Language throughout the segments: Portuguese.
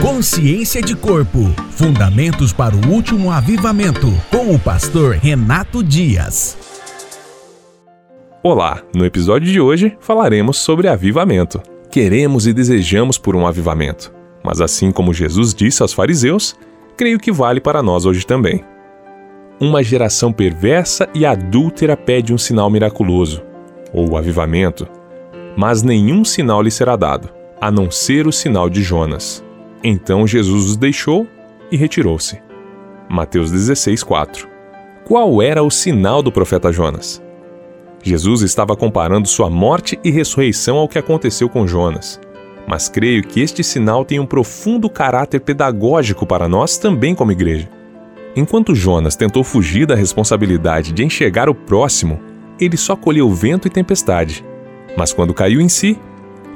Consciência de Corpo Fundamentos para o Último Avivamento, com o pastor Renato Dias. Olá, no episódio de hoje falaremos sobre avivamento. Queremos e desejamos por um avivamento, mas assim como Jesus disse aos fariseus, creio que vale para nós hoje também. Uma geração perversa e adúltera pede um sinal miraculoso, ou avivamento, mas nenhum sinal lhe será dado, a não ser o sinal de Jonas. Então Jesus os deixou e retirou-se. Mateus 16, 4. Qual era o sinal do profeta Jonas? Jesus estava comparando sua morte e ressurreição ao que aconteceu com Jonas. Mas creio que este sinal tem um profundo caráter pedagógico para nós também como igreja. Enquanto Jonas tentou fugir da responsabilidade de enxergar o próximo, ele só colheu vento e tempestade. Mas quando caiu em si,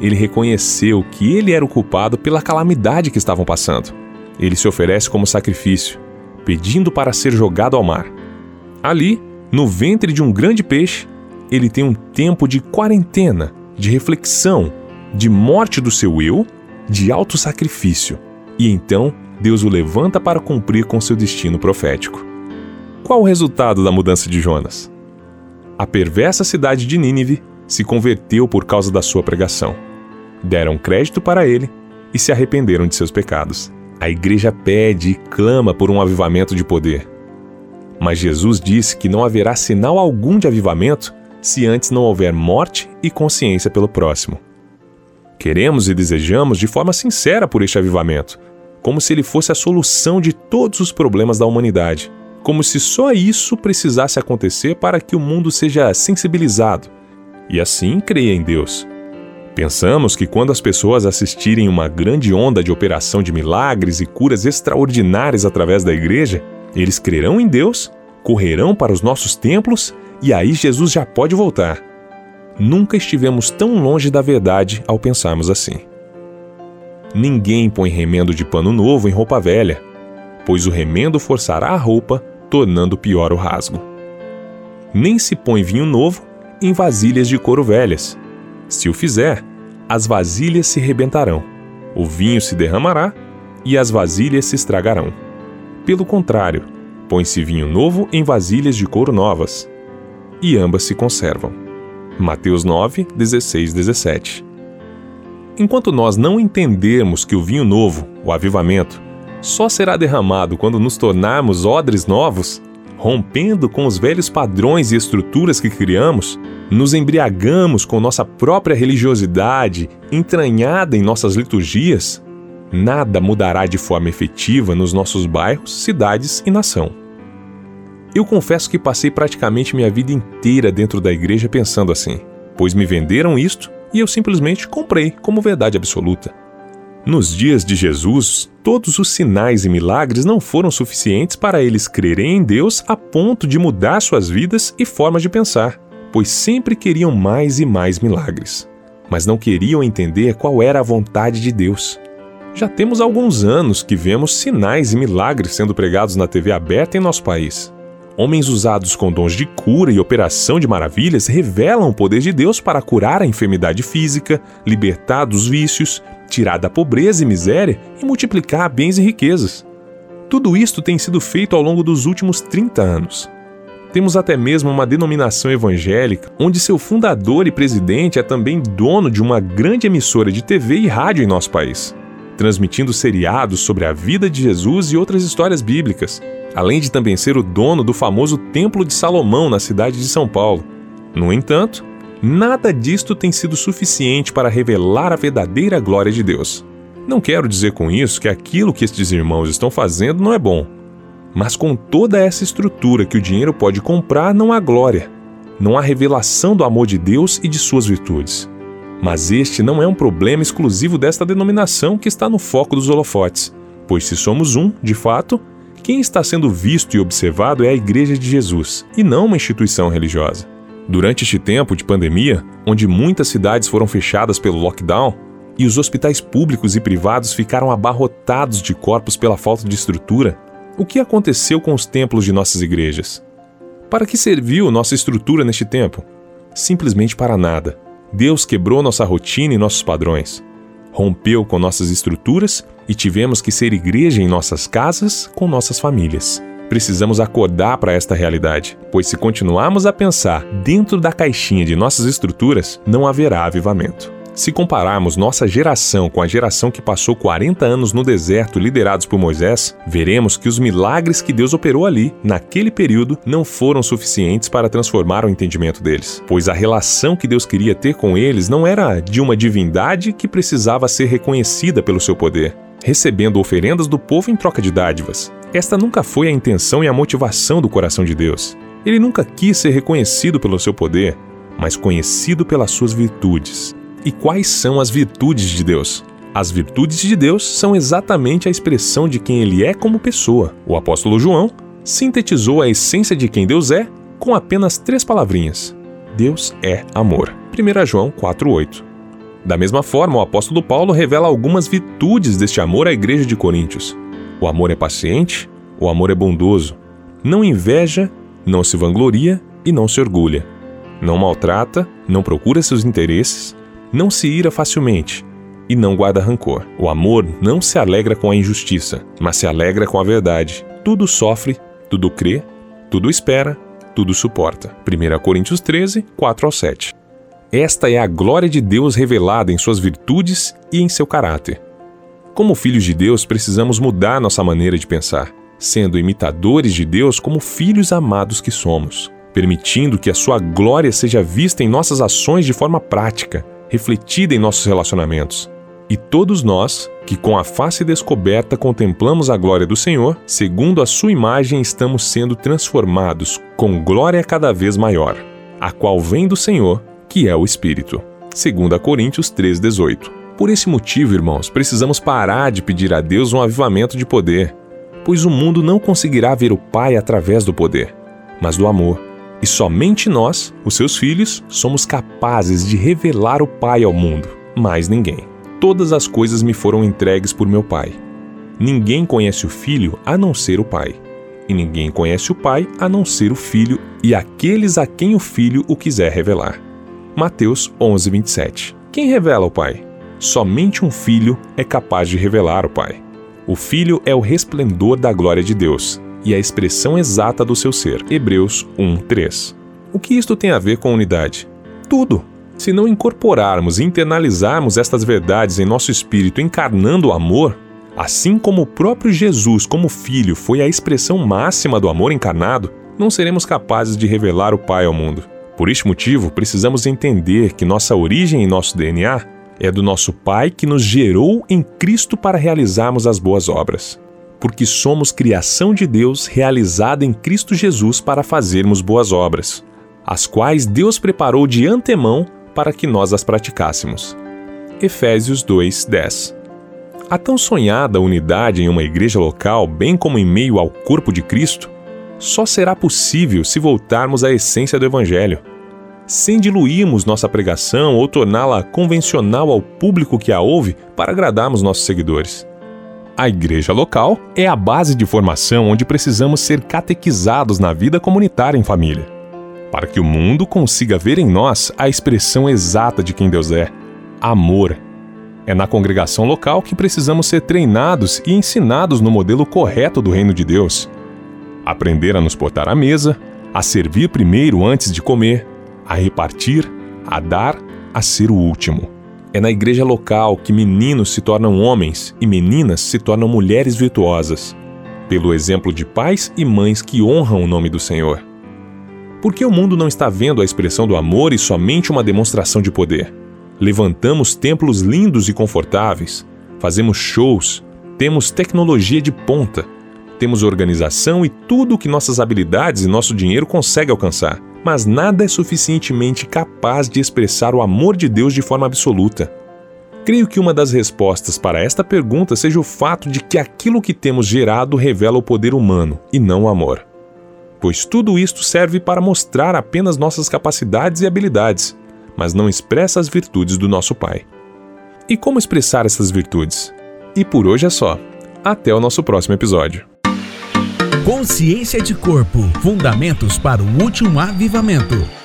ele reconheceu que ele era o culpado pela calamidade que estavam passando. Ele se oferece como sacrifício, pedindo para ser jogado ao mar. Ali, no ventre de um grande peixe, ele tem um tempo de quarentena, de reflexão, de morte do seu eu, de auto-sacrifício. E então, Deus o levanta para cumprir com seu destino profético. Qual o resultado da mudança de Jonas? A perversa cidade de Nínive se converteu por causa da sua pregação. Deram crédito para ele e se arrependeram de seus pecados. A igreja pede e clama por um avivamento de poder. Mas Jesus disse que não haverá sinal algum de avivamento se antes não houver morte e consciência pelo próximo. Queremos e desejamos de forma sincera por este avivamento, como se ele fosse a solução de todos os problemas da humanidade, como se só isso precisasse acontecer para que o mundo seja sensibilizado e assim creia em Deus. Pensamos que quando as pessoas assistirem uma grande onda de operação de milagres e curas extraordinárias através da igreja, eles crerão em Deus, correrão para os nossos templos e aí Jesus já pode voltar. Nunca estivemos tão longe da verdade ao pensarmos assim. Ninguém põe remendo de pano novo em roupa velha, pois o remendo forçará a roupa, tornando pior o rasgo. Nem se põe vinho novo em vasilhas de couro velhas. Se o fizer, as vasilhas se rebentarão, o vinho se derramará e as vasilhas se estragarão. Pelo contrário, põe-se vinho novo em vasilhas de couro novas, e ambas se conservam. Mateus 9, 16, 17. Enquanto nós não entendermos que o vinho novo, o avivamento, só será derramado quando nos tornarmos odres novos, rompendo com os velhos padrões e estruturas que criamos, nos embriagamos com nossa própria religiosidade entranhada em nossas liturgias, nada mudará de forma efetiva nos nossos bairros, cidades e nação. Eu confesso que passei praticamente minha vida inteira dentro da igreja pensando assim, pois me venderam isto e eu simplesmente comprei como verdade absoluta. Nos dias de Jesus, todos os sinais e milagres não foram suficientes para eles crerem em Deus a ponto de mudar suas vidas e formas de pensar, pois sempre queriam mais e mais milagres, mas não queriam entender qual era a vontade de Deus. Já temos alguns anos que vemos sinais e milagres sendo pregados na TV aberta em nosso país. Homens usados com dons de cura e operação de maravilhas revelam o poder de Deus para curar a enfermidade física, libertar dos vícios, tirar da pobreza e miséria e multiplicar bens e riquezas. Tudo isto tem sido feito ao longo dos últimos 30 anos. Temos até mesmo uma denominação evangélica onde seu fundador e presidente é também dono de uma grande emissora de TV e rádio em nosso país, transmitindo seriados sobre a vida de Jesus e outras histórias bíblicas, além de também ser o dono do famoso Templo de Salomão na cidade de São Paulo. No entanto, nada disto tem sido suficiente para revelar a verdadeira glória de Deus. Não quero dizer com isso que aquilo que estes irmãos estão fazendo não é bom. Mas com toda essa estrutura que o dinheiro pode comprar, não há glória. Não há revelação do amor de Deus e de suas virtudes. Mas este não é um problema exclusivo desta denominação que está no foco dos holofotes, pois se somos um, de fato, quem está sendo visto e observado é a Igreja de Jesus, e não uma instituição religiosa. Durante este tempo de pandemia, onde muitas cidades foram fechadas pelo lockdown e os hospitais públicos e privados ficaram abarrotados de corpos pela falta de estrutura, o que aconteceu com os templos de nossas igrejas? Para que serviu nossa estrutura neste tempo? Simplesmente para nada. Deus quebrou nossa rotina e nossos padrões. rompeu com nossas estruturas e tivemos que ser igreja em nossas casas com nossas famílias. Precisamos acordar para esta realidade, pois se continuarmos a pensar dentro da caixinha de nossas estruturas, não haverá avivamento. Se compararmos nossa geração com a geração que passou 40 anos no deserto liderados por Moisés, veremos que os milagres que Deus operou ali, naquele período, não foram suficientes para transformar o entendimento deles, pois a relação que Deus queria ter com eles não era de uma divindade que precisava ser reconhecida pelo seu poder, recebendo oferendas do povo em troca de dádivas. Esta nunca foi a intenção e a motivação do coração de Deus. Ele nunca quis ser reconhecido pelo seu poder, mas conhecido pelas suas virtudes. E quais são as virtudes de Deus? As virtudes de Deus são exatamente a expressão de quem ele é como pessoa. O apóstolo João sintetizou a essência de quem Deus é com apenas três palavrinhas: Deus é amor. 1 João 4:8. Da mesma forma, o apóstolo Paulo revela algumas virtudes deste amor à igreja de Coríntios. O amor é paciente, o amor é bondoso, não inveja, não se vangloria e não se orgulha. Não maltrata, não procura seus interesses, não se ira facilmente e não guarda rancor. O amor não se alegra com a injustiça, mas se alegra com a verdade. Tudo sofre, tudo crê, tudo espera, tudo suporta. 1 Coríntios 13, 4 ao 7. Esta é a glória de Deus revelada em suas virtudes e em seu caráter. Como filhos de Deus, precisamos mudar nossa maneira de pensar, sendo imitadores de Deus como filhos amados que somos, permitindo que a sua glória seja vista em nossas ações de forma prática refletida em nossos relacionamentos. E todos nós, que com a face descoberta contemplamos a glória do Senhor, segundo a sua imagem estamos sendo transformados com glória cada vez maior, a qual vem do Senhor, que é o Espírito. 2 Coríntios 3,18. Por esse motivo, irmãos, precisamos parar de pedir a Deus um avivamento de poder, pois o mundo não conseguirá ver o Pai através do poder, mas do amor e somente nós, os seus filhos, somos capazes de revelar o Pai ao mundo, mais ninguém. Todas as coisas me foram entregues por meu Pai. Ninguém conhece o Filho a não ser o Pai. E ninguém conhece o Pai a não ser o Filho e aqueles a quem o Filho o quiser revelar. Mateus 11, 27. Quem revela o Pai? Somente um filho é capaz de revelar o Pai. O Filho é o resplendor da glória de Deus e a expressão exata do seu ser. Hebreus 1:3. O que isto tem a ver com unidade? Tudo. Se não incorporarmos e internalizarmos estas verdades em nosso espírito encarnando o amor, assim como o próprio Jesus, como filho, foi a expressão máxima do amor encarnado, não seremos capazes de revelar o Pai ao mundo. Por este motivo, precisamos entender que nossa origem e nosso DNA é do nosso Pai que nos gerou em Cristo para realizarmos as boas obras porque somos criação de Deus realizada em Cristo Jesus para fazermos boas obras, as quais Deus preparou de antemão para que nós as praticássemos. Efésios 2:10. A tão sonhada unidade em uma igreja local, bem como em meio ao corpo de Cristo, só será possível se voltarmos à essência do Evangelho, sem diluirmos nossa pregação ou torná-la convencional ao público que a ouve para agradarmos nossos seguidores. A igreja local é a base de formação onde precisamos ser catequizados na vida comunitária em família, para que o mundo consiga ver em nós a expressão exata de quem Deus é: amor. É na congregação local que precisamos ser treinados e ensinados no modelo correto do reino de Deus. Aprender a nos portar à mesa, a servir primeiro antes de comer, a repartir, a dar, a ser o último. É na igreja local que meninos se tornam homens e meninas se tornam mulheres virtuosas, pelo exemplo de pais e mães que honram o nome do Senhor. Porque o mundo não está vendo a expressão do amor e somente uma demonstração de poder. Levantamos templos lindos e confortáveis, fazemos shows, temos tecnologia de ponta, temos organização e tudo o que nossas habilidades e nosso dinheiro conseguem alcançar mas nada é suficientemente capaz de expressar o amor de Deus de forma absoluta. Creio que uma das respostas para esta pergunta seja o fato de que aquilo que temos gerado revela o poder humano e não o amor. Pois tudo isto serve para mostrar apenas nossas capacidades e habilidades, mas não expressa as virtudes do nosso Pai. E como expressar essas virtudes? E por hoje é só. Até o nosso próximo episódio. Consciência de Corpo Fundamentos para o Último Avivamento.